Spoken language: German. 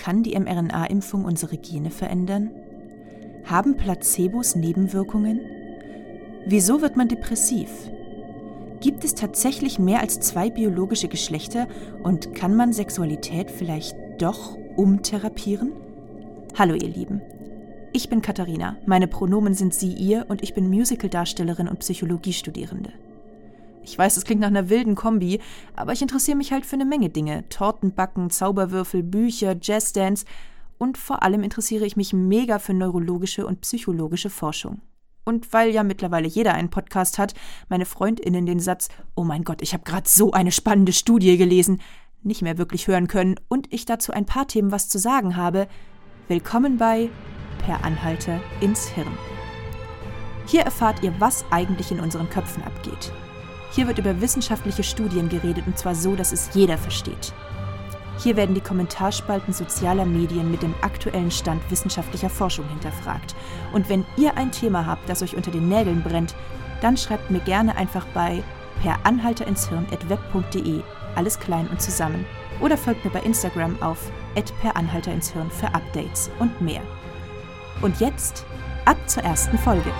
Kann die mRNA-Impfung unsere Gene verändern? Haben Placebos Nebenwirkungen? Wieso wird man depressiv? Gibt es tatsächlich mehr als zwei biologische Geschlechter und kann man Sexualität vielleicht doch umtherapieren? Hallo ihr Lieben. Ich bin Katharina, meine Pronomen sind sie, ihr und ich bin Musicaldarstellerin und Psychologiestudierende. Ich weiß, es klingt nach einer wilden Kombi, aber ich interessiere mich halt für eine Menge Dinge. Tortenbacken, Zauberwürfel, Bücher, Jazzdance und vor allem interessiere ich mich mega für neurologische und psychologische Forschung. Und weil ja mittlerweile jeder einen Podcast hat, meine Freundinnen den Satz Oh mein Gott, ich habe gerade so eine spannende Studie gelesen, nicht mehr wirklich hören können und ich dazu ein paar Themen was zu sagen habe, willkommen bei Per Anhalter ins Hirn. Hier erfahrt ihr, was eigentlich in unseren Köpfen abgeht. Hier wird über wissenschaftliche Studien geredet und zwar so, dass es jeder versteht. Hier werden die Kommentarspalten sozialer Medien mit dem aktuellen Stand wissenschaftlicher Forschung hinterfragt. Und wenn ihr ein Thema habt, das euch unter den Nägeln brennt, dann schreibt mir gerne einfach bei per Anhalter ins Hirn web.de, alles klein und zusammen. Oder folgt mir bei Instagram auf per Anhalter ins Hirn für Updates und mehr. Und jetzt ab zur ersten Folge.